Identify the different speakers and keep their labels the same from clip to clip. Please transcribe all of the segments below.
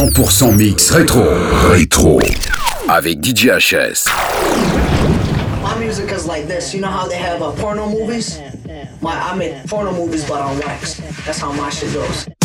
Speaker 1: 100% mix rétro. Rétro. Avec DJ HS.
Speaker 2: My music is like this. You know how they have uh, porno movies? My, I make porno movies, but on wax. That's how my shit goes.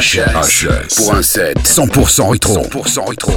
Speaker 3: DJ
Speaker 1: HS. Pour un set 100% rétro. 100% rétro.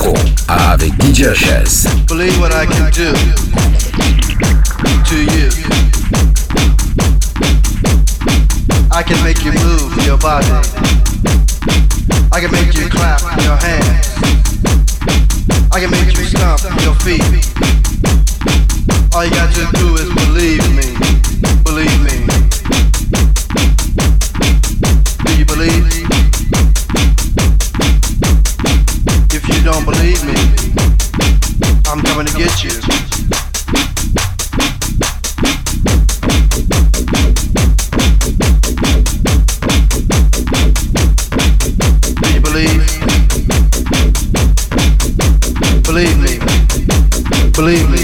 Speaker 1: DJ HS.
Speaker 2: Believe what I can do to you. I can make you move your body. I can make you clap your hands. I can make you stomp your feet. All you got to do is believe me. Believe me. Believe me.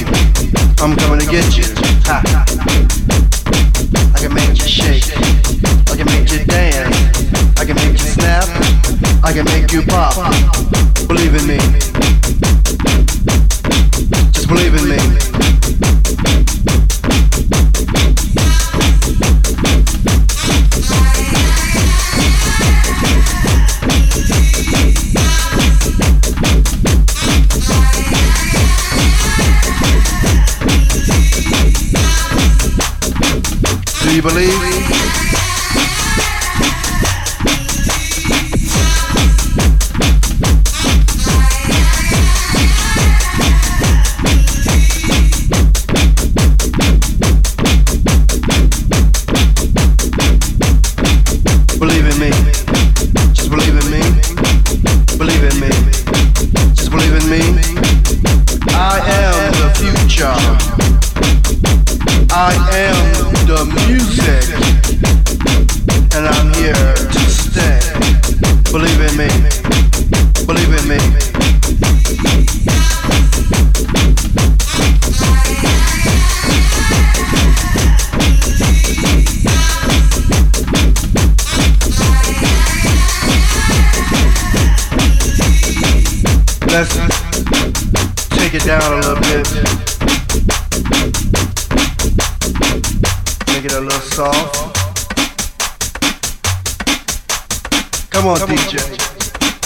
Speaker 2: Come on, DJ.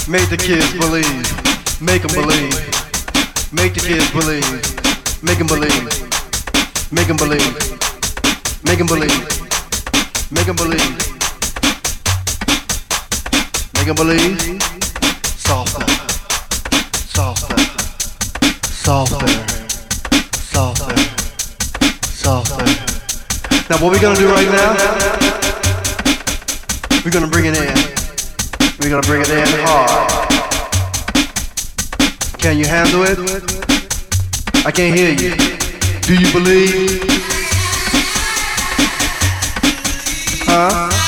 Speaker 2: Make the kids believe. Make them believe. Make the kids believe. Make them believe. Make them believe. Make them believe. Make them believe. Make them believe. Softer. Softer. Softer. Softer. Softer. Now what we're gonna do right now? We're gonna bring it in. We're gonna bring it in hard. Can you handle it? I can't hear you. Do you believe? Huh?